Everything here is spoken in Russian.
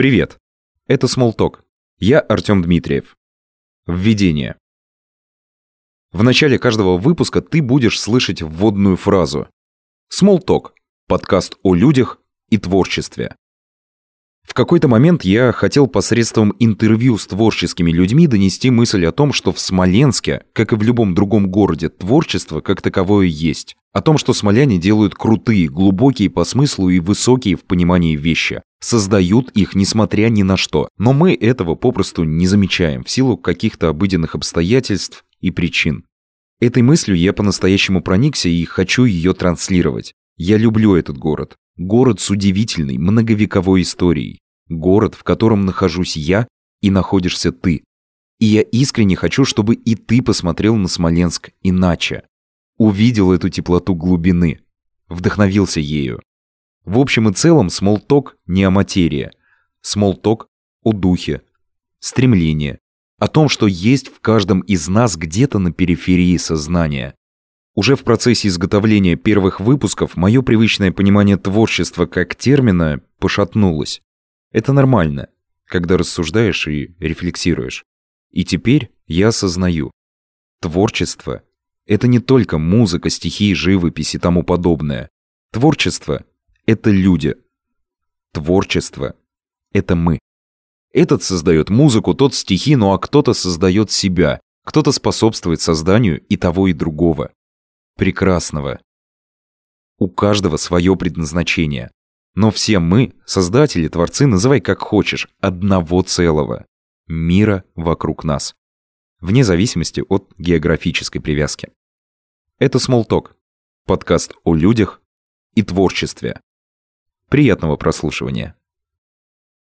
Привет! Это Smalltalk. Я Артем Дмитриев. Введение. В начале каждого выпуска ты будешь слышать вводную фразу. Smalltalk – подкаст о людях и творчестве. В какой-то момент я хотел посредством интервью с творческими людьми донести мысль о том, что в Смоленске, как и в любом другом городе, творчество как таковое есть. О том, что смоляне делают крутые, глубокие по смыслу и высокие в понимании вещи. Создают их несмотря ни на что. Но мы этого попросту не замечаем в силу каких-то обыденных обстоятельств и причин. Этой мыслью я по-настоящему проникся и хочу ее транслировать. Я люблю этот город. Город с удивительной, многовековой историей. Город, в котором нахожусь я и находишься ты. И я искренне хочу, чтобы и ты посмотрел на Смоленск иначе. Увидел эту теплоту глубины. Вдохновился ею. В общем и целом, смолток не о материи. Смолток о духе. Стремление. О том, что есть в каждом из нас где-то на периферии сознания. Уже в процессе изготовления первых выпусков мое привычное понимание творчества как термина пошатнулось. Это нормально, когда рассуждаешь и рефлексируешь. И теперь я осознаю. Творчество — это не только музыка, стихи, живопись и тому подобное. Творчество — это люди. Творчество — это мы. Этот создает музыку, тот стихи, ну а кто-то создает себя, кто-то способствует созданию и того, и другого прекрасного. У каждого свое предназначение. Но все мы, создатели, творцы, называй как хочешь, одного целого. Мира вокруг нас. Вне зависимости от географической привязки. Это Smalltalk. Подкаст о людях и творчестве. Приятного прослушивания.